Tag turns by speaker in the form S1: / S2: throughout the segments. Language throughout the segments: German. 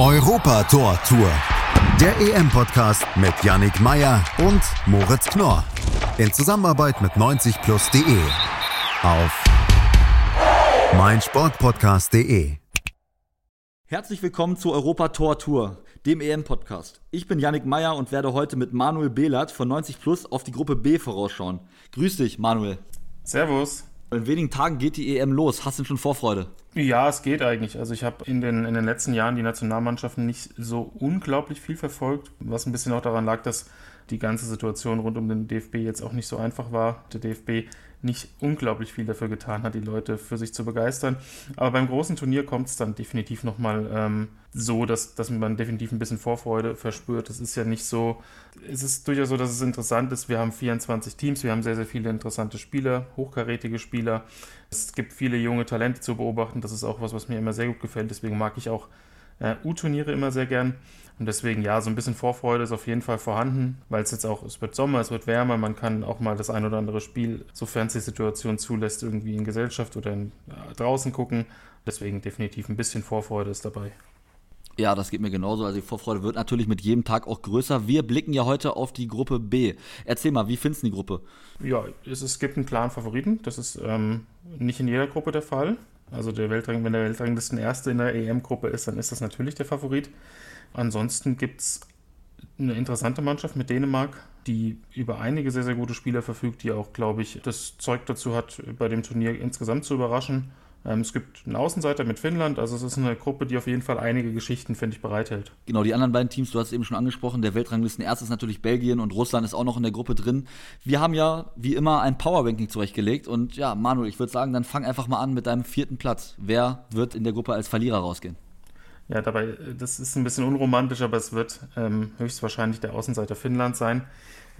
S1: Europa Tor Tour. Der EM-Podcast mit Yannick Meyer und Moritz Knorr. In Zusammenarbeit mit 90plus.de. Auf meinsportpodcast.de.
S2: Herzlich willkommen zur Europa Tor Tour, dem EM-Podcast. Ich bin Yannick Meyer und werde heute mit Manuel Behlert von 90 Plus auf die Gruppe B vorausschauen. Grüß dich, Manuel.
S3: Servus.
S2: In wenigen Tagen geht die EM los. Hast du schon Vorfreude?
S3: Ja, es geht eigentlich. Also ich habe in den, in den letzten Jahren die Nationalmannschaften nicht so unglaublich viel verfolgt, was ein bisschen auch daran lag, dass die ganze Situation rund um den DFB jetzt auch nicht so einfach war. Der DFB nicht unglaublich viel dafür getan hat, die Leute für sich zu begeistern. Aber beim großen Turnier kommt es dann definitiv nochmal ähm, so, dass, dass man definitiv ein bisschen Vorfreude verspürt. Es ist ja nicht so, es ist durchaus so, dass es interessant ist. Wir haben 24 Teams, wir haben sehr, sehr viele interessante Spieler, hochkarätige Spieler. Es gibt viele junge Talente zu beobachten. Das ist auch was, was mir immer sehr gut gefällt. Deswegen mag ich auch äh, U-Turniere immer sehr gern. Und deswegen, ja, so ein bisschen Vorfreude ist auf jeden Fall vorhanden, weil es jetzt auch, es wird Sommer, es wird wärmer, man kann auch mal das ein oder andere Spiel, sofern es die Situation zulässt, irgendwie in Gesellschaft oder in, äh, draußen gucken. Deswegen definitiv ein bisschen Vorfreude ist dabei.
S2: Ja, das geht mir genauso. Also die Vorfreude wird natürlich mit jedem Tag auch größer. Wir blicken ja heute auf die Gruppe B. Erzähl mal, wie findest du die Gruppe?
S3: Ja, es, es gibt einen klaren Favoriten. Das ist ähm, nicht in jeder Gruppe der Fall. Also der Weltrang, wenn der Weltranglisten Erste in der EM-Gruppe ist, dann ist das natürlich der Favorit. Ansonsten gibt es eine interessante Mannschaft mit Dänemark, die über einige sehr, sehr gute Spieler verfügt, die auch, glaube ich, das Zeug dazu hat, bei dem Turnier insgesamt zu überraschen. Ähm, es gibt einen Außenseiter mit Finnland, also es ist eine Gruppe, die auf jeden Fall einige Geschichten, finde ich, bereithält.
S2: Genau, die anderen beiden Teams, du hast es eben schon angesprochen, der Weltranglisten erst ist natürlich Belgien und Russland ist auch noch in der Gruppe drin. Wir haben ja wie immer ein Powerranking zurechtgelegt und ja, Manuel, ich würde sagen, dann fang einfach mal an mit deinem vierten Platz. Wer wird in der Gruppe als Verlierer rausgehen?
S3: Ja, dabei, das ist ein bisschen unromantisch, aber es wird ähm, höchstwahrscheinlich der Außenseiter Finnland sein.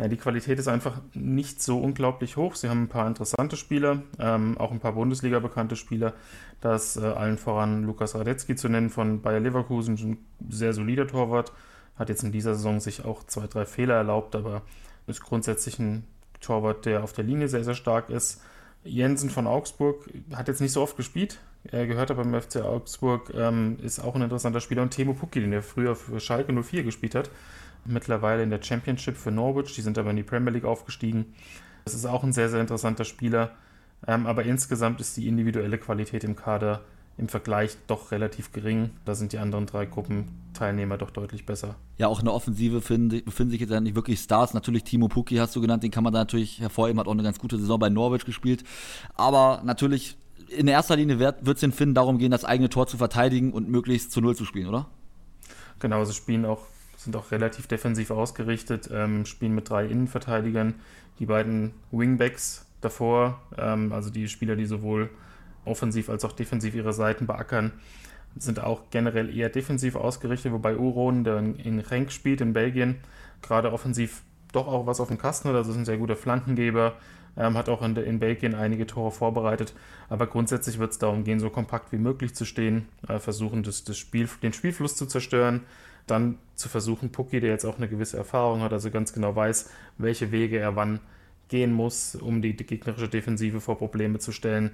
S3: Ja, die Qualität ist einfach nicht so unglaublich hoch. Sie haben ein paar interessante Spieler, ähm, auch ein paar Bundesliga bekannte Spieler. Da ist äh, allen voran Lukas Radetzky zu nennen von Bayer Leverkusen, ein sehr solider Torwart. Hat jetzt in dieser Saison sich auch zwei, drei Fehler erlaubt, aber ist grundsätzlich ein Torwart, der auf der Linie sehr, sehr stark ist. Jensen von Augsburg hat jetzt nicht so oft gespielt, er gehört aber beim FC Augsburg, ähm, ist auch ein interessanter Spieler. Und Timo Pukki, den er früher für Schalke 04 gespielt hat, mittlerweile in der Championship für Norwich. Die sind aber in die Premier League aufgestiegen. Das ist auch ein sehr, sehr interessanter Spieler. Ähm, aber insgesamt ist die individuelle Qualität im Kader im Vergleich doch relativ gering. Da sind die anderen drei Gruppenteilnehmer doch deutlich besser.
S2: Ja, auch in der Offensive befinden, befinden sich jetzt ja nicht wirklich Stars. Natürlich Timo Pukki hast du genannt, den kann man da natürlich hervorheben, hat auch eine ganz gute Saison bei Norwich gespielt. Aber natürlich in erster Linie wird es den Finnen darum gehen, das eigene Tor zu verteidigen und möglichst zu Null zu spielen, oder?
S3: Genau, sie spielen auch, sind auch relativ defensiv ausgerichtet, ähm, spielen mit drei Innenverteidigern, die beiden Wingbacks davor, ähm, also die Spieler, die sowohl offensiv als auch defensiv ihre Seiten beackern, sind auch generell eher defensiv ausgerichtet, wobei Uron, der in Renk spielt in Belgien, gerade offensiv doch auch was auf dem Kasten hat, also ist ein sehr guter Flankengeber, ähm, hat auch in, in, Belgien einige Tore vorbereitet. Aber grundsätzlich wird es darum gehen, so kompakt wie möglich zu stehen, äh, versuchen, das, das Spiel, den Spielfluss zu zerstören. Dann zu versuchen, Pucki, der jetzt auch eine gewisse Erfahrung hat, also ganz genau weiß, welche Wege er wann gehen muss, um die, gegnerische Defensive vor Probleme zu stellen,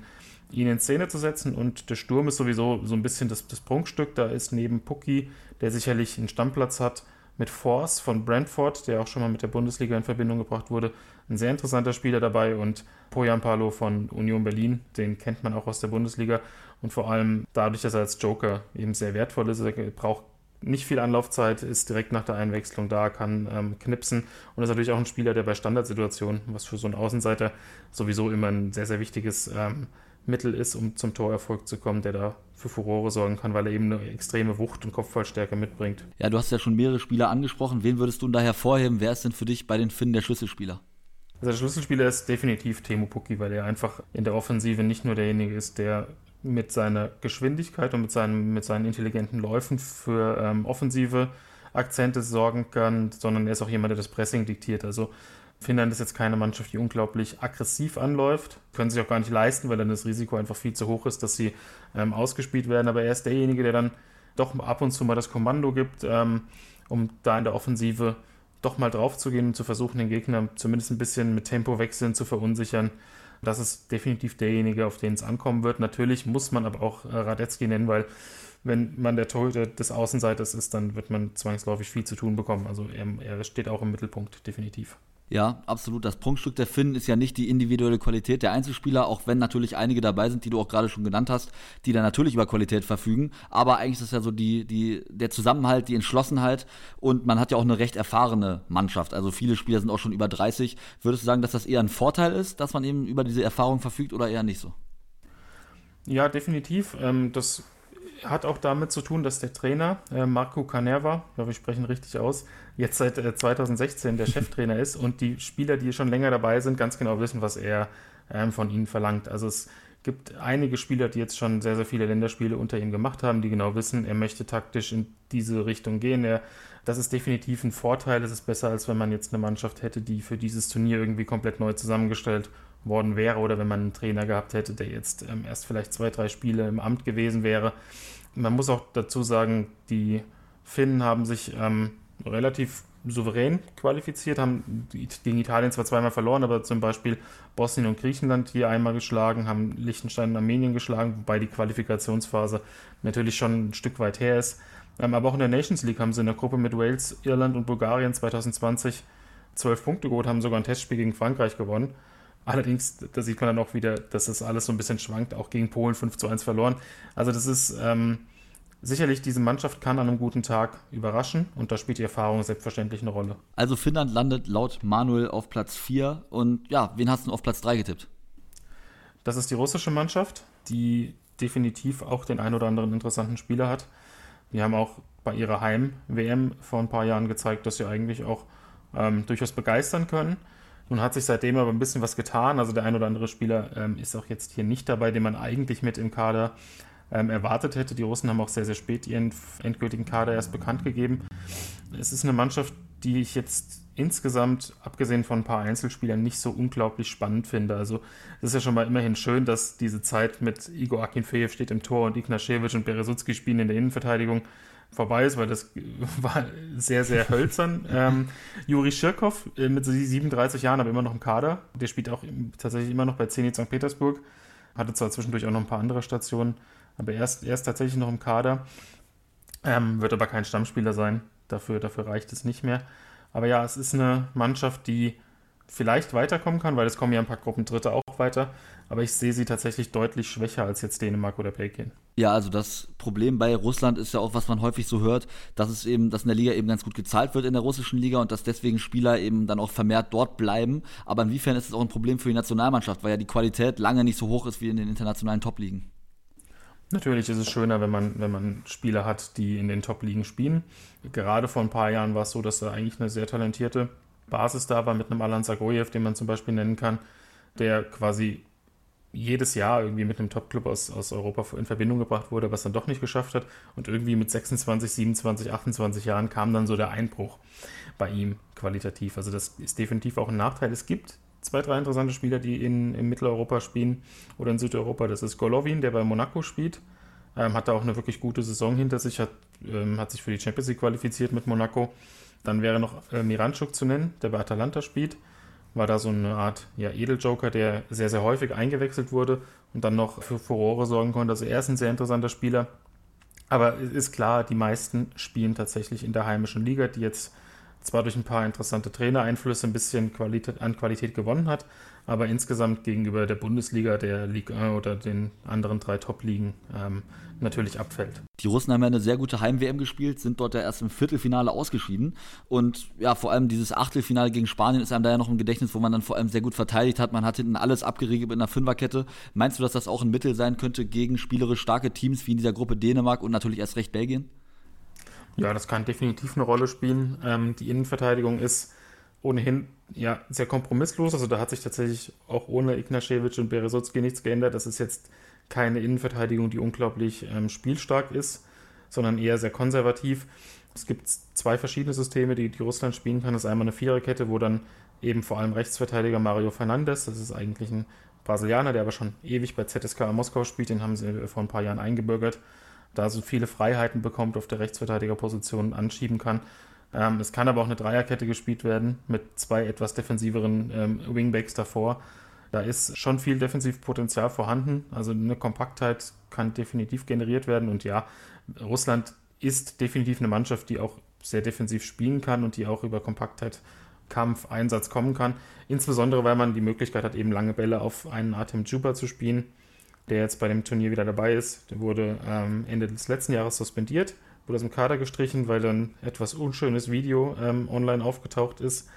S3: ihn in Szene zu setzen. Und der Sturm ist sowieso so ein bisschen das, das Prunkstück. Da ist neben Pucki, der sicherlich einen Stammplatz hat, mit Force von Brentford, der auch schon mal mit der Bundesliga in Verbindung gebracht wurde. Ein sehr interessanter Spieler dabei und Poyan Palo von Union Berlin, den kennt man auch aus der Bundesliga und vor allem dadurch, dass er als Joker eben sehr wertvoll ist, er braucht nicht viel Anlaufzeit, ist direkt nach der Einwechslung da, kann ähm, knipsen und ist natürlich auch ein Spieler, der bei Standardsituationen, was für so einen Außenseiter sowieso immer ein sehr, sehr wichtiges ähm, Mittel ist, um zum Torerfolg zu kommen, der da für Furore sorgen kann, weil er eben eine extreme Wucht und Kopfballstärke mitbringt.
S2: Ja, du hast ja schon mehrere Spieler angesprochen. Wen würdest du da hervorheben? Wer ist denn für dich bei den Finnen der Schlüsselspieler?
S3: Also der Schlüsselspieler ist definitiv Temu Pukki, weil er einfach in der Offensive nicht nur derjenige ist, der mit seiner Geschwindigkeit und mit, seinem, mit seinen intelligenten Läufen für ähm, offensive Akzente sorgen kann, sondern er ist auch jemand, der das Pressing diktiert. Also Finnland ist jetzt keine Mannschaft, die unglaublich aggressiv anläuft. Können sich auch gar nicht leisten, weil dann das Risiko einfach viel zu hoch ist, dass sie ähm, ausgespielt werden. Aber er ist derjenige, der dann doch ab und zu mal das Kommando gibt, ähm, um da in der Offensive doch mal drauf zu gehen und zu versuchen, den Gegner zumindest ein bisschen mit Tempo wechseln zu verunsichern. Das ist definitiv derjenige, auf den es ankommen wird. Natürlich muss man aber auch äh, Radetzky nennen, weil wenn man der Torhüter des Außenseiters ist, dann wird man zwangsläufig viel zu tun bekommen. Also er, er steht auch im Mittelpunkt, definitiv.
S2: Ja, absolut. Das Prunkstück der Finn ist ja nicht die individuelle Qualität der Einzelspieler, auch wenn natürlich einige dabei sind, die du auch gerade schon genannt hast, die da natürlich über Qualität verfügen. Aber eigentlich ist es ja so die, die, der Zusammenhalt, die Entschlossenheit und man hat ja auch eine recht erfahrene Mannschaft. Also viele Spieler sind auch schon über 30. Würdest du sagen, dass das eher ein Vorteil ist, dass man eben über diese Erfahrung verfügt oder eher nicht so?
S3: Ja, definitiv. Ähm, das hat auch damit zu tun, dass der Trainer äh, Marco Canerva, ich glaube, wir sprechen richtig aus, jetzt seit äh, 2016 der Cheftrainer ist und die Spieler, die schon länger dabei sind, ganz genau wissen, was er ähm, von ihnen verlangt. Also es gibt einige Spieler, die jetzt schon sehr, sehr viele Länderspiele unter ihm gemacht haben, die genau wissen, er möchte taktisch in diese Richtung gehen. Er, das ist definitiv ein Vorteil. Es ist besser, als wenn man jetzt eine Mannschaft hätte, die für dieses Turnier irgendwie komplett neu zusammengestellt worden wäre oder wenn man einen Trainer gehabt hätte, der jetzt ähm, erst vielleicht zwei, drei Spiele im Amt gewesen wäre. Man muss auch dazu sagen, die Finnen haben sich ähm, relativ souverän qualifiziert, haben gegen Italien zwar zweimal verloren, aber zum Beispiel Bosnien und Griechenland hier einmal geschlagen, haben Liechtenstein und Armenien geschlagen, wobei die Qualifikationsphase natürlich schon ein Stück weit her ist. Ähm, aber auch in der Nations League haben sie in der Gruppe mit Wales, Irland und Bulgarien 2020 zwölf Punkte geholt, haben sogar ein Testspiel gegen Frankreich gewonnen. Allerdings, da sieht man dann auch wieder, dass das alles so ein bisschen schwankt, auch gegen Polen 5 zu 1 verloren. Also das ist ähm, sicherlich, diese Mannschaft kann an einem guten Tag überraschen und da spielt die Erfahrung selbstverständlich eine Rolle.
S2: Also Finnland landet laut Manuel auf Platz 4 und ja, wen hast du auf Platz 3 getippt?
S3: Das ist die russische Mannschaft, die definitiv auch den ein oder anderen interessanten Spieler hat. Die haben auch bei ihrer Heim-WM vor ein paar Jahren gezeigt, dass sie eigentlich auch ähm, durchaus begeistern können. Nun hat sich seitdem aber ein bisschen was getan. Also der ein oder andere Spieler ähm, ist auch jetzt hier nicht dabei, den man eigentlich mit im Kader ähm, erwartet hätte. Die Russen haben auch sehr, sehr spät ihren endgültigen Kader erst bekannt gegeben. Es ist eine Mannschaft, die ich jetzt insgesamt, abgesehen von ein paar Einzelspielern, nicht so unglaublich spannend finde. Also es ist ja schon mal immerhin schön, dass diese Zeit mit Igor Akinfeev steht im Tor und Ignaschewitsch und Beresutski spielen in der Innenverteidigung vorbei ist, weil das war sehr, sehr hölzern. ähm, Juri Schirkov äh, mit 37 Jahren, aber immer noch im Kader. Der spielt auch tatsächlich immer noch bei Zenit St. Petersburg. Hatte zwar zwischendurch auch noch ein paar andere Stationen, aber er ist, er ist tatsächlich noch im Kader. Ähm, wird aber kein Stammspieler sein. Dafür, dafür reicht es nicht mehr. Aber ja, es ist eine Mannschaft, die vielleicht weiterkommen kann, weil es kommen ja ein paar Gruppen Dritte auch weiter. Aber ich sehe sie tatsächlich deutlich schwächer als jetzt Dänemark oder Belgien.
S2: Ja, also das Problem bei Russland ist ja auch, was man häufig so hört, dass es eben, dass in der Liga eben ganz gut gezahlt wird in der russischen Liga und dass deswegen Spieler eben dann auch vermehrt dort bleiben. Aber inwiefern ist es auch ein Problem für die Nationalmannschaft, weil ja die Qualität lange nicht so hoch ist wie in den internationalen Top-Ligen?
S3: Natürlich ist es schöner, wenn man, wenn man Spieler hat, die in den Top-Ligen spielen. Gerade vor ein paar Jahren war es so, dass da eigentlich eine sehr talentierte Basis da war mit einem Alan Zagoyev, den man zum Beispiel nennen kann, der quasi jedes Jahr irgendwie mit einem Top-Club aus, aus Europa in Verbindung gebracht wurde, was dann doch nicht geschafft hat. Und irgendwie mit 26, 27, 28 Jahren kam dann so der Einbruch bei ihm qualitativ. Also das ist definitiv auch ein Nachteil. Es gibt zwei, drei interessante Spieler, die in, in Mitteleuropa spielen oder in Südeuropa. Das ist Golovin, der bei Monaco spielt. Ähm, hat da auch eine wirklich gute Saison hinter sich, hat, ähm, hat sich für die Champions League qualifiziert mit Monaco. Dann wäre noch äh, Miranchuk zu nennen, der bei Atalanta spielt. War da so eine Art ja, Edeljoker, der sehr, sehr häufig eingewechselt wurde und dann noch für Furore sorgen konnte. Also er ist ein sehr interessanter Spieler. Aber es ist klar, die meisten spielen tatsächlich in der heimischen Liga, die jetzt zwar durch ein paar interessante Trainereinflüsse ein bisschen Qualität, an Qualität gewonnen hat, aber insgesamt gegenüber der Bundesliga, der Ligue 1 oder den anderen drei Top-Ligen ähm, natürlich abfällt.
S2: Die Russen haben ja eine sehr gute Heim-WM gespielt, sind dort ja erst im Viertelfinale ausgeschieden und ja, vor allem dieses Achtelfinale gegen Spanien ist einem da ja noch im Gedächtnis, wo man dann vor allem sehr gut verteidigt hat. Man hat hinten alles abgeriegelt mit einer Fünferkette. Meinst du, dass das auch ein Mittel sein könnte gegen spielerisch starke Teams wie in dieser Gruppe Dänemark und natürlich erst recht Belgien?
S3: Ja, das kann definitiv eine Rolle spielen. Ähm, die Innenverteidigung ist ohnehin ja sehr kompromisslos. Also da hat sich tatsächlich auch ohne Ignaschewitsch und Beresutski nichts geändert. Das ist jetzt keine Innenverteidigung, die unglaublich ähm, spielstark ist, sondern eher sehr konservativ. Es gibt zwei verschiedene Systeme, die, die Russland spielen kann. Das ist einmal eine Viererkette, wo dann eben vor allem Rechtsverteidiger Mario Fernandes, das ist eigentlich ein Brasilianer, der aber schon ewig bei ZSK Moskau spielt, den haben sie vor ein paar Jahren eingebürgert da so viele Freiheiten bekommt auf der Rechtsverteidigerposition anschieben kann. Ähm, es kann aber auch eine Dreierkette gespielt werden mit zwei etwas defensiveren ähm, Wingbacks davor. Da ist schon viel Defensivpotenzial vorhanden. Also eine Kompaktheit kann definitiv generiert werden. Und ja, Russland ist definitiv eine Mannschaft, die auch sehr defensiv spielen kann und die auch über Kompaktheit, Kampf, Einsatz kommen kann. Insbesondere, weil man die Möglichkeit hat, eben lange Bälle auf einen Artem Juba zu spielen, der jetzt bei dem Turnier wieder dabei ist. Der wurde ähm, Ende des letzten Jahres suspendiert, wurde aus dem Kader gestrichen, weil dann etwas unschönes Video ähm, online aufgetaucht ist.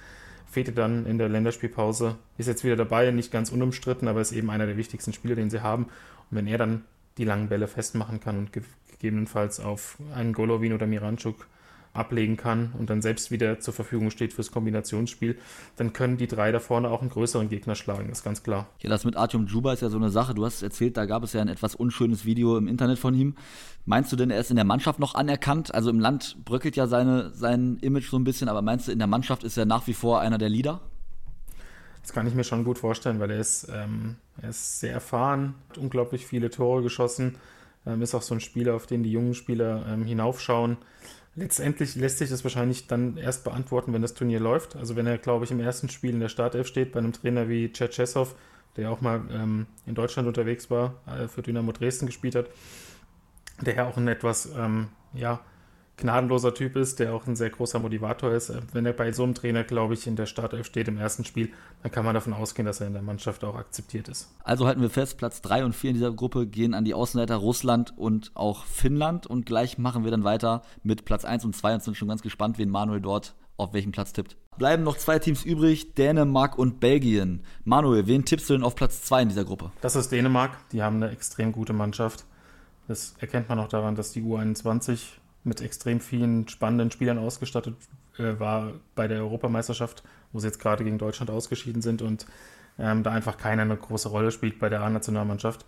S3: Fehlte dann in der Länderspielpause, ist jetzt wieder dabei, nicht ganz unumstritten, aber ist eben einer der wichtigsten Spieler, den sie haben. Und wenn er dann die langen Bälle festmachen kann und gegebenenfalls auf einen Golovin oder Miranchuk ablegen kann und dann selbst wieder zur Verfügung steht fürs Kombinationsspiel, dann können die drei da vorne auch einen größeren Gegner schlagen, ist ganz klar.
S2: Ja, das mit Artyom Juba ist ja so eine Sache. Du hast erzählt, da gab es ja ein etwas unschönes Video im Internet von ihm. Meinst du denn, er ist in der Mannschaft noch anerkannt? Also im Land bröckelt ja seine, sein Image so ein bisschen, aber meinst du, in der Mannschaft ist er nach wie vor einer der Leader?
S3: Das kann ich mir schon gut vorstellen, weil er ist, ähm, er ist sehr erfahren, hat unglaublich viele Tore geschossen, ähm, ist auch so ein Spieler, auf den die jungen Spieler ähm, hinaufschauen. Letztendlich lässt sich das wahrscheinlich dann erst beantworten, wenn das Turnier läuft. Also wenn er, glaube ich, im ersten Spiel in der Startelf steht, bei einem Trainer wie Tschetschesow, der auch mal ähm, in Deutschland unterwegs war, äh, für Dynamo Dresden gespielt hat, der ja auch ein etwas, ähm, ja, gnadenloser Typ ist, der auch ein sehr großer Motivator ist. Wenn er bei so einem Trainer, glaube ich, in der Startelf steht im ersten Spiel, dann kann man davon ausgehen, dass er in der Mannschaft auch akzeptiert ist.
S2: Also halten wir fest, Platz 3 und 4 in dieser Gruppe gehen an die Außenleiter Russland und auch Finnland. Und gleich machen wir dann weiter mit Platz 1 und 2 und sind schon ganz gespannt, wen Manuel dort auf welchen Platz tippt. Bleiben noch zwei Teams übrig, Dänemark und Belgien. Manuel, wen tippst du denn auf Platz 2 in dieser Gruppe?
S3: Das ist Dänemark. Die haben eine extrem gute Mannschaft. Das erkennt man auch daran, dass die U21 mit extrem vielen spannenden Spielern ausgestattet äh, war bei der Europameisterschaft, wo sie jetzt gerade gegen Deutschland ausgeschieden sind und ähm, da einfach keiner eine große Rolle spielt bei der A-Nationalmannschaft.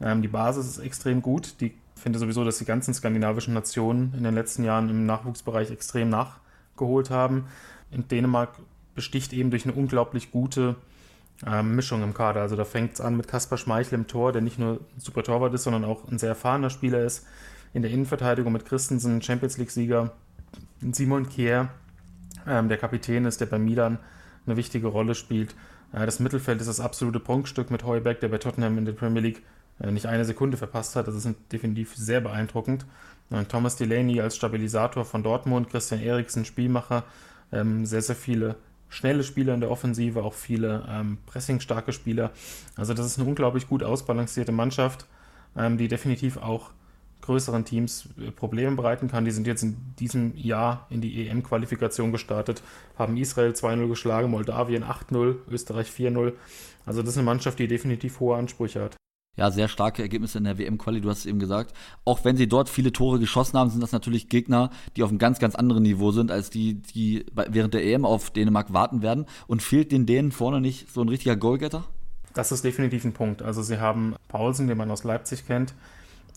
S3: Ähm, die Basis ist extrem gut. Die finde sowieso, dass die ganzen skandinavischen Nationen in den letzten Jahren im Nachwuchsbereich extrem nachgeholt haben. In Dänemark besticht eben durch eine unglaublich gute ähm, Mischung im Kader. Also da fängt es an mit Kaspar Schmeichel im Tor, der nicht nur ein super Torwart ist, sondern auch ein sehr erfahrener Spieler ist in der Innenverteidigung mit Christensen, Champions League-Sieger, Simon Kier, ähm, der Kapitän ist, der bei Milan eine wichtige Rolle spielt. Äh, das Mittelfeld ist das absolute Prunkstück mit Heuberg, der bei Tottenham in der Premier League äh, nicht eine Sekunde verpasst hat. Das ist definitiv sehr beeindruckend. Und äh, Thomas Delaney als Stabilisator von Dortmund, Christian Eriksen, Spielmacher, ähm, sehr, sehr viele schnelle Spieler in der Offensive, auch viele ähm, pressingstarke Spieler. Also das ist eine unglaublich gut ausbalancierte Mannschaft, ähm, die definitiv auch größeren Teams äh, Probleme bereiten kann. Die sind jetzt in diesem Jahr in die EM-Qualifikation gestartet, haben Israel 2-0 geschlagen, Moldawien 8-0, Österreich 4-0. Also das ist eine Mannschaft, die definitiv hohe Ansprüche hat.
S2: Ja, sehr starke Ergebnisse in der WM-Quali, du hast es eben gesagt. Auch wenn sie dort viele Tore geschossen haben, sind das natürlich Gegner, die auf einem ganz, ganz anderen Niveau sind, als die, die während der EM auf Dänemark warten werden. Und fehlt den Dänen vorne nicht so ein richtiger Goalgetter?
S3: Das ist definitiv ein Punkt. Also sie haben Paulsen, den man aus Leipzig kennt,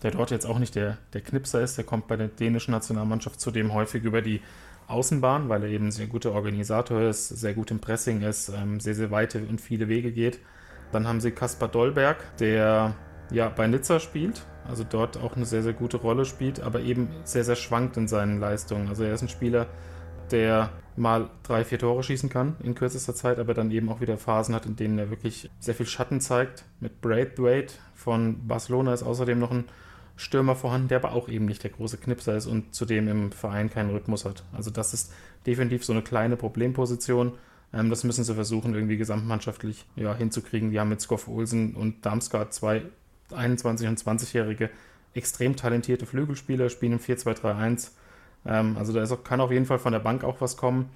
S3: der dort jetzt auch nicht der, der Knipser ist. Der kommt bei der dänischen Nationalmannschaft zudem häufig über die Außenbahn, weil er eben ein sehr guter Organisator ist, sehr gut im Pressing ist, ähm, sehr, sehr weite und viele Wege geht. Dann haben sie Kaspar Dollberg, der ja bei Nizza spielt, also dort auch eine sehr, sehr gute Rolle spielt, aber eben sehr, sehr schwankt in seinen Leistungen. Also er ist ein Spieler, der mal drei, vier Tore schießen kann in kürzester Zeit, aber dann eben auch wieder Phasen hat, in denen er wirklich sehr viel Schatten zeigt. Mit Braithwaite von Barcelona ist außerdem noch ein Stürmer vorhanden, der aber auch eben nicht der große Knipser ist und zudem im Verein keinen Rhythmus hat. Also das ist definitiv so eine kleine Problemposition. Ähm, das müssen sie versuchen, irgendwie gesamtmannschaftlich ja, hinzukriegen. Die haben mit Skoff Olsen und Damsgaard zwei 21- und 20-jährige extrem talentierte Flügelspieler, spielen im 4-2-3-1. Ähm, also da auch, kann auf jeden Fall von der Bank auch was kommen.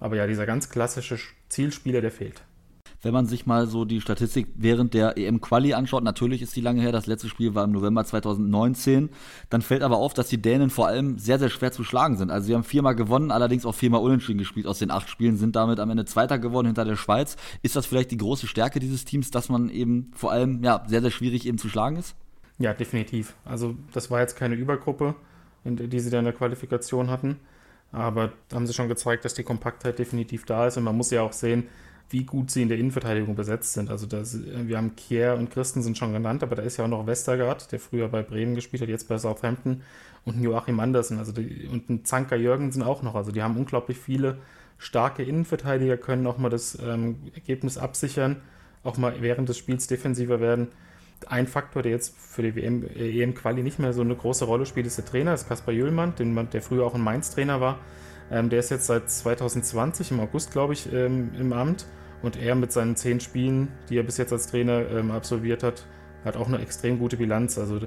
S3: Aber ja, dieser ganz klassische Zielspieler, der fehlt
S2: wenn man sich mal so die Statistik während der EM-Quali anschaut, natürlich ist die lange her, das letzte Spiel war im November 2019, dann fällt aber auf, dass die Dänen vor allem sehr, sehr schwer zu schlagen sind. Also sie haben viermal gewonnen, allerdings auch viermal unentschieden gespielt aus den acht Spielen, sind damit am Ende Zweiter geworden hinter der Schweiz. Ist das vielleicht die große Stärke dieses Teams, dass man eben vor allem ja, sehr, sehr schwierig eben zu schlagen ist?
S3: Ja, definitiv. Also das war jetzt keine Übergruppe, die sie da in der Qualifikation hatten. Aber haben sie schon gezeigt, dass die Kompaktheit definitiv da ist. Und man muss ja auch sehen, wie gut sie in der Innenverteidigung besetzt sind. Also das, wir haben Kier und Christen sind schon genannt, aber da ist ja auch noch Westergaard, der früher bei Bremen gespielt hat, jetzt bei Southampton und Joachim Andersen also die, und ein Zanker Jürgensen auch noch. Also die haben unglaublich viele starke Innenverteidiger, können auch mal das ähm, Ergebnis absichern, auch mal während des Spiels defensiver werden. Ein Faktor, der jetzt für die WM, äh, EM-Quali nicht mehr so eine große Rolle spielt, ist der Trainer, das ist Kaspar Jüllmann, den, der früher auch ein Mainz-Trainer war. Ähm, der ist jetzt seit 2020, im August, glaube ich, ähm, im Amt. Und er mit seinen zehn Spielen, die er bis jetzt als Trainer ähm, absolviert hat, hat auch eine extrem gute Bilanz. Also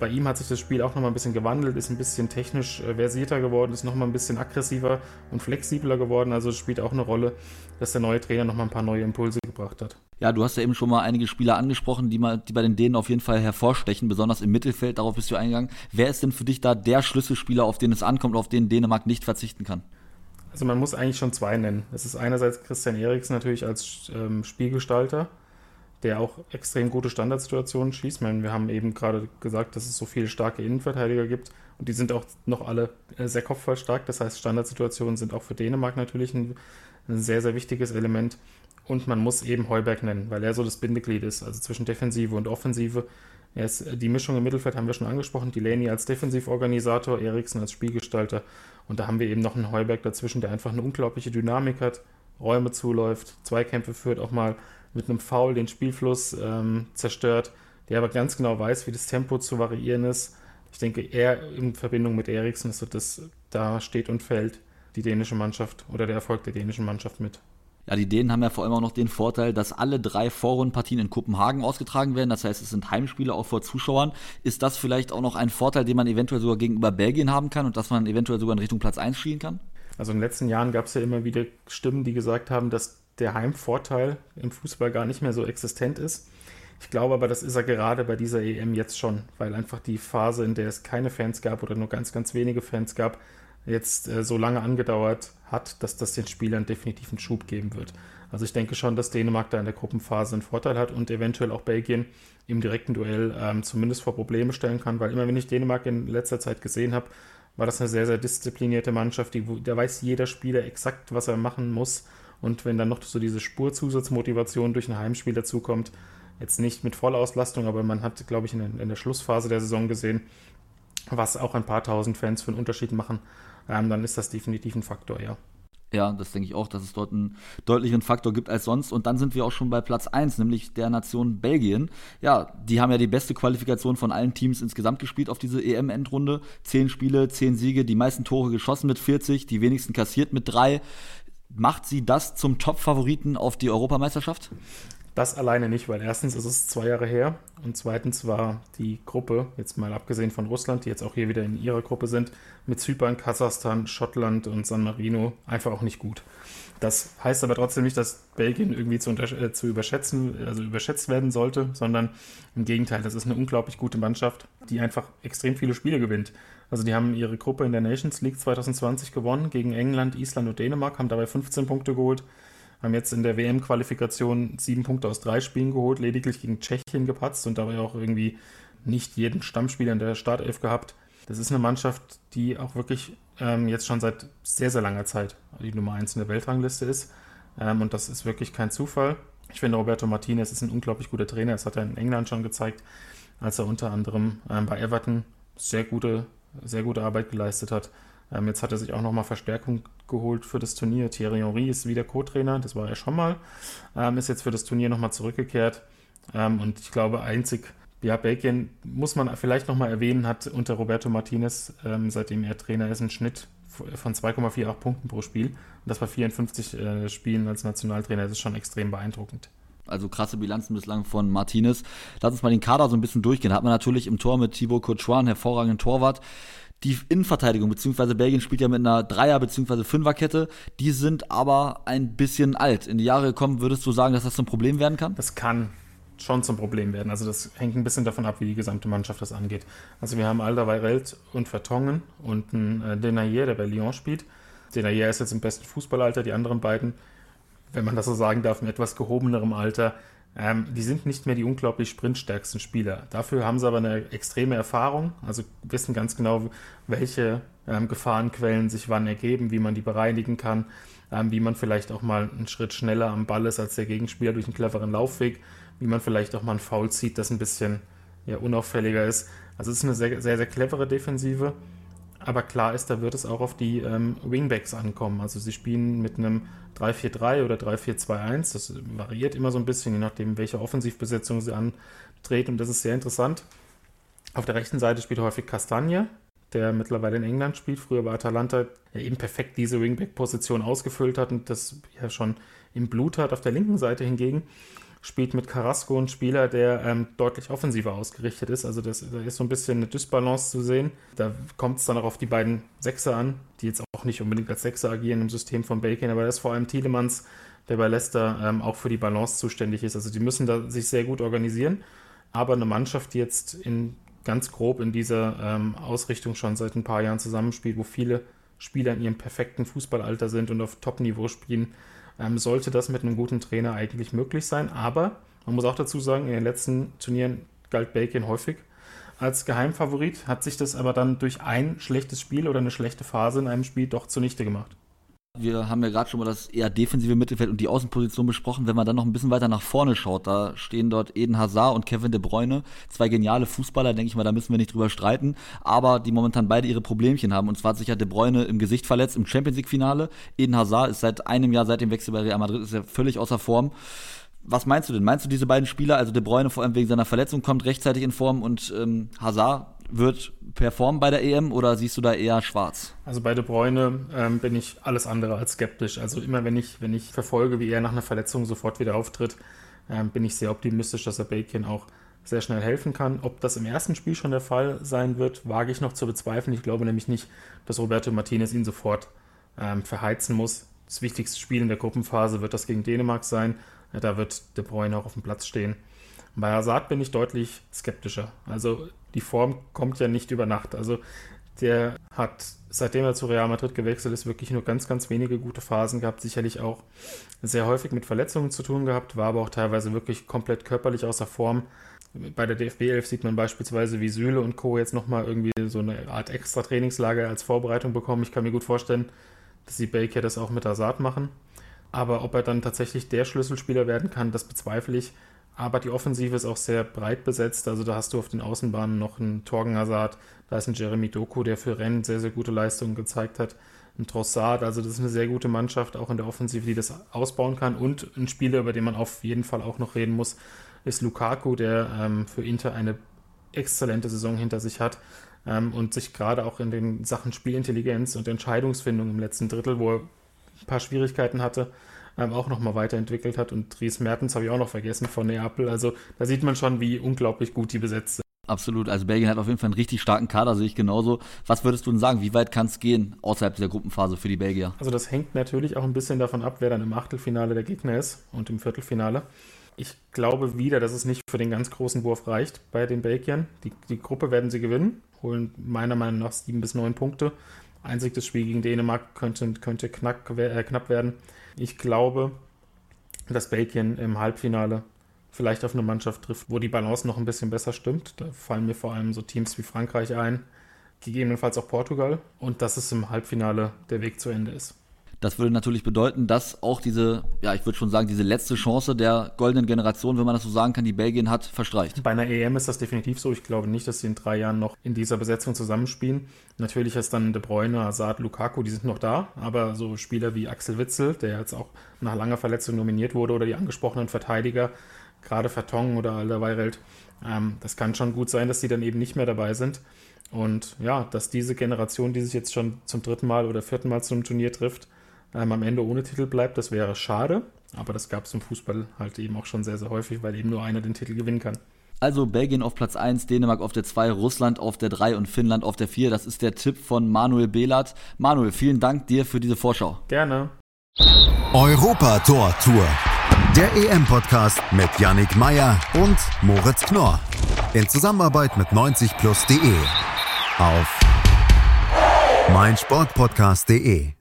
S3: bei ihm hat sich das Spiel auch nochmal ein bisschen gewandelt, ist ein bisschen technisch äh, versierter geworden, ist nochmal ein bisschen aggressiver und flexibler geworden. Also es spielt auch eine Rolle, dass der neue Trainer nochmal ein paar neue Impulse gebracht hat.
S2: Ja, du hast ja eben schon mal einige Spieler angesprochen, die, mal, die bei den Dänen auf jeden Fall hervorstechen, besonders im Mittelfeld. Darauf bist du eingegangen. Wer ist denn für dich da der Schlüsselspieler, auf den es ankommt, auf den Dänemark nicht verzichten kann?
S3: Also man muss eigentlich schon zwei nennen. Es ist einerseits Christian Eriksen natürlich als ähm, Spielgestalter, der auch extrem gute Standardsituationen schießt. Meine, wir haben eben gerade gesagt, dass es so viele starke Innenverteidiger gibt und die sind auch noch alle äh, sehr kopfballstark. Das heißt, Standardsituationen sind auch für Dänemark natürlich ein, ein sehr, sehr wichtiges Element. Und man muss eben Heuberg nennen, weil er so das Bindeglied ist, also zwischen Defensive und Offensive. Ist äh, die Mischung im Mittelfeld, haben wir schon angesprochen. Delaney als Defensivorganisator, Eriksen als Spielgestalter. Und da haben wir eben noch einen Heuberg dazwischen, der einfach eine unglaubliche Dynamik hat, Räume zuläuft, Zweikämpfe führt, auch mal mit einem Foul den Spielfluss ähm, zerstört, der aber ganz genau weiß, wie das Tempo zu variieren ist. Ich denke, er in Verbindung mit Eriksen, so das, da steht und fällt die dänische Mannschaft oder der Erfolg der dänischen Mannschaft mit.
S2: Ja, die Dänen haben ja vor allem auch noch den Vorteil, dass alle drei Vorrundenpartien in Kopenhagen ausgetragen werden. Das heißt, es sind Heimspiele auch vor Zuschauern. Ist das vielleicht auch noch ein Vorteil, den man eventuell sogar gegenüber Belgien haben kann und dass man eventuell sogar in Richtung Platz 1 schielen kann?
S3: Also in den letzten Jahren gab es ja immer wieder Stimmen, die gesagt haben, dass der Heimvorteil im Fußball gar nicht mehr so existent ist. Ich glaube aber, das ist er gerade bei dieser EM jetzt schon, weil einfach die Phase, in der es keine Fans gab oder nur ganz, ganz wenige Fans gab, jetzt äh, so lange angedauert hat, dass das den Spielern definitiv einen Schub geben wird. Also ich denke schon, dass Dänemark da in der Gruppenphase einen Vorteil hat und eventuell auch Belgien im direkten Duell ähm, zumindest vor Probleme stellen kann, weil immer wenn ich Dänemark in letzter Zeit gesehen habe, war das eine sehr, sehr disziplinierte Mannschaft, die, da weiß jeder Spieler exakt, was er machen muss. Und wenn dann noch so diese Spurzusatzmotivation durch ein Heimspiel dazukommt, jetzt nicht mit Vollauslastung, aber man hat, glaube ich, in in der Schlussphase der Saison gesehen, was auch ein paar tausend Fans für einen Unterschied machen ähm, dann ist das definitiv ein Faktor, ja.
S2: Ja, das denke ich auch, dass es dort einen deutlichen Faktor gibt als sonst. Und dann sind wir auch schon bei Platz 1, nämlich der Nation Belgien. Ja, die haben ja die beste Qualifikation von allen Teams insgesamt gespielt auf diese EM-Endrunde. Zehn Spiele, zehn Siege, die meisten Tore geschossen mit 40, die wenigsten kassiert mit drei. Macht sie das zum Top-Favoriten auf die Europameisterschaft?
S3: Das alleine nicht, weil erstens ist es zwei Jahre her und zweitens war die Gruppe, jetzt mal abgesehen von Russland, die jetzt auch hier wieder in ihrer Gruppe sind, mit Zypern, Kasachstan, Schottland und San Marino einfach auch nicht gut. Das heißt aber trotzdem nicht, dass Belgien irgendwie zu, äh, zu überschätzen, also überschätzt werden sollte, sondern im Gegenteil, das ist eine unglaublich gute Mannschaft, die einfach extrem viele Spiele gewinnt. Also die haben ihre Gruppe in der Nations League 2020 gewonnen gegen England, Island und Dänemark, haben dabei 15 Punkte geholt haben jetzt in der WM-Qualifikation sieben Punkte aus drei Spielen geholt, lediglich gegen Tschechien gepatzt und dabei auch irgendwie nicht jeden Stammspieler in der Startelf gehabt. Das ist eine Mannschaft, die auch wirklich ähm, jetzt schon seit sehr, sehr langer Zeit die Nummer eins in der Weltrangliste ist. Ähm, und das ist wirklich kein Zufall. Ich finde, Roberto Martinez ist ein unglaublich guter Trainer. Das hat er in England schon gezeigt, als er unter anderem ähm, bei Everton sehr gute, sehr gute Arbeit geleistet hat. Ähm, jetzt hat er sich auch nochmal Verstärkung geholt für das Turnier. Thierry Henry ist wieder Co-Trainer, das war er schon mal. Ähm, ist jetzt für das Turnier nochmal zurückgekehrt. Ähm, und ich glaube, einzig, ja, Belgien muss man vielleicht nochmal erwähnen, hat unter Roberto Martinez, ähm, seitdem er Trainer ist, einen Schnitt von 2,48 Punkten pro Spiel. Und das bei 54 äh, Spielen als Nationaltrainer. Das ist schon extrem beeindruckend.
S2: Also krasse Bilanzen bislang von Martinez. Lass uns mal den Kader so ein bisschen durchgehen. Hat man natürlich im Tor mit Thibaut Courtois einen hervorragenden Torwart die Innenverteidigung, beziehungsweise Belgien spielt ja mit einer Dreier- beziehungsweise Fünferkette, die sind aber ein bisschen alt. In die Jahre gekommen, würdest du sagen, dass das zum Problem werden kann?
S3: Das kann schon zum Problem werden. Also das hängt ein bisschen davon ab, wie die gesamte Mannschaft das angeht. Also wir haben Alderweireld und Vertongen und einen äh, Denayer, der bei Lyon spielt. Denayer ist jetzt im besten Fußballalter, die anderen beiden, wenn man das so sagen darf, in etwas gehobenerem Alter, ähm, die sind nicht mehr die unglaublich sprintstärksten Spieler. Dafür haben sie aber eine extreme Erfahrung, also wissen ganz genau, welche ähm, Gefahrenquellen sich wann ergeben, wie man die bereinigen kann, ähm, wie man vielleicht auch mal einen Schritt schneller am Ball ist als der Gegenspieler durch einen cleveren Laufweg, wie man vielleicht auch mal einen Foul zieht, das ein bisschen ja, unauffälliger ist. Also es ist eine sehr, sehr, sehr clevere Defensive. Aber klar ist, da wird es auch auf die ähm, Wingbacks ankommen. Also sie spielen mit einem 3-4-3 oder 3-4-2-1. Das variiert immer so ein bisschen, je nachdem, welche Offensivbesetzung sie antreten. Und das ist sehr interessant. Auf der rechten Seite spielt häufig Castagne, der mittlerweile in England spielt, früher bei Atalanta, der eben perfekt diese Wingback-Position ausgefüllt hat und das ja schon im Blut hat. Auf der linken Seite hingegen spielt mit Carrasco ein Spieler, der ähm, deutlich offensiver ausgerichtet ist. Also das, da ist so ein bisschen eine Dysbalance zu sehen. Da kommt es dann auch auf die beiden Sechser an, die jetzt auch nicht unbedingt als Sechser agieren im System von Bacon, aber das ist vor allem Tielemans, der bei Leicester ähm, auch für die Balance zuständig ist. Also die müssen da sich sehr gut organisieren. Aber eine Mannschaft, die jetzt in ganz grob in dieser ähm, Ausrichtung schon seit ein paar Jahren zusammenspielt, wo viele Spieler in ihrem perfekten Fußballalter sind und auf Top-Niveau spielen, ähm, sollte das mit einem guten Trainer eigentlich möglich sein. Aber man muss auch dazu sagen, in den letzten Turnieren galt Bacon häufig als Geheimfavorit, hat sich das aber dann durch ein schlechtes Spiel oder eine schlechte Phase in einem Spiel doch zunichte gemacht.
S2: Wir haben ja gerade schon mal das eher defensive Mittelfeld und die Außenposition besprochen. Wenn man dann noch ein bisschen weiter nach vorne schaut, da stehen dort Eden Hazard und Kevin De Bruyne, zwei geniale Fußballer, denke ich mal, da müssen wir nicht drüber streiten, aber die momentan beide ihre Problemchen haben. Und zwar hat sich ja De Bruyne im Gesicht verletzt im Champions League Finale. Eden Hazard ist seit einem Jahr, seit dem Wechsel bei Real Madrid, ist er völlig außer Form. Was meinst du denn? Meinst du diese beiden Spieler, also De Bruyne vor allem wegen seiner Verletzung kommt rechtzeitig in Form und ähm, Hazard wird performen bei der EM oder siehst du da eher schwarz?
S3: Also bei De Bruyne ähm, bin ich alles andere als skeptisch. Also immer wenn ich, wenn ich verfolge, wie er nach einer Verletzung sofort wieder auftritt, ähm, bin ich sehr optimistisch, dass er Bacon auch sehr schnell helfen kann. Ob das im ersten Spiel schon der Fall sein wird, wage ich noch zu bezweifeln. Ich glaube nämlich nicht, dass Roberto Martinez ihn sofort ähm, verheizen muss. Das wichtigste Spiel in der Gruppenphase wird das gegen Dänemark sein. Ja, da wird De Bruyne auch auf dem Platz stehen. Bei Hazard bin ich deutlich skeptischer. Also die Form kommt ja nicht über Nacht. Also der hat, seitdem er zu Real Madrid gewechselt ist, wirklich nur ganz, ganz wenige gute Phasen gehabt. Sicherlich auch sehr häufig mit Verletzungen zu tun gehabt, war aber auch teilweise wirklich komplett körperlich außer Form. Bei der DFB 11 sieht man beispielsweise, wie Süle und Co. jetzt nochmal irgendwie so eine Art extra Trainingslager als Vorbereitung bekommen. Ich kann mir gut vorstellen, dass die Baker das auch mit Hazard machen. Aber ob er dann tatsächlich der Schlüsselspieler werden kann, das bezweifle ich. Aber die Offensive ist auch sehr breit besetzt. Also da hast du auf den Außenbahnen noch einen Torgen Hazard, da ist ein Jeremy Doku, der für Rennen sehr, sehr gute Leistungen gezeigt hat. Ein Trossard, also das ist eine sehr gute Mannschaft, auch in der Offensive, die das ausbauen kann. Und ein Spieler, über den man auf jeden Fall auch noch reden muss, ist Lukaku, der ähm, für Inter eine exzellente Saison hinter sich hat ähm, und sich gerade auch in den Sachen Spielintelligenz und Entscheidungsfindung im letzten Drittel, wo er ein paar Schwierigkeiten hatte, ähm, auch nochmal weiterentwickelt hat. Und Dries Mertens habe ich auch noch vergessen von Neapel. Also da sieht man schon, wie unglaublich gut die besetzt sind.
S2: Absolut. Also Belgien hat auf jeden Fall einen richtig starken Kader, sehe ich genauso. Was würdest du denn sagen? Wie weit kann es gehen außerhalb dieser Gruppenphase für die Belgier?
S3: Also das hängt natürlich auch ein bisschen davon ab, wer dann im Achtelfinale der Gegner ist und im Viertelfinale. Ich glaube wieder, dass es nicht für den ganz großen Wurf reicht bei den Belgiern. Die, die Gruppe werden sie gewinnen, holen meiner Meinung nach sieben bis neun Punkte. Einzig das Spiel gegen Dänemark könnte, könnte knack, äh, knapp werden. Ich glaube, dass Belgien im Halbfinale vielleicht auf eine Mannschaft trifft, wo die Balance noch ein bisschen besser stimmt. Da fallen mir vor allem so Teams wie Frankreich ein, gegebenenfalls auch Portugal und dass es im Halbfinale der Weg zu Ende ist.
S2: Das würde natürlich bedeuten, dass auch diese, ja, ich würde schon sagen, diese letzte Chance der goldenen Generation, wenn man das so sagen kann, die Belgien hat, verstreicht.
S3: Bei einer EM ist das definitiv so. Ich glaube nicht, dass sie in drei Jahren noch in dieser Besetzung zusammenspielen. Natürlich ist dann De Bruyne, Hazard, Lukaku, die sind noch da, aber so Spieler wie Axel Witzel, der jetzt auch nach langer Verletzung nominiert wurde, oder die angesprochenen Verteidiger, gerade Vertongen oder Alderweireld, ähm, das kann schon gut sein, dass die dann eben nicht mehr dabei sind. Und ja, dass diese Generation, die sich jetzt schon zum dritten Mal oder vierten Mal zum Turnier trifft, ähm, am Ende ohne Titel bleibt. Das wäre schade, aber das gab es im Fußball halt eben auch schon sehr, sehr häufig, weil eben nur einer den Titel gewinnen kann.
S2: Also Belgien auf Platz 1, Dänemark auf der 2, Russland auf der 3 und Finnland auf der 4. Das ist der Tipp von Manuel Behlert. Manuel, vielen Dank dir für diese Vorschau.
S3: Gerne.
S1: Europa Tor Tour. Der EM-Podcast mit Yannick Meyer und Moritz Knorr. In Zusammenarbeit mit 90plus.de. Auf meinsportpodcast.de.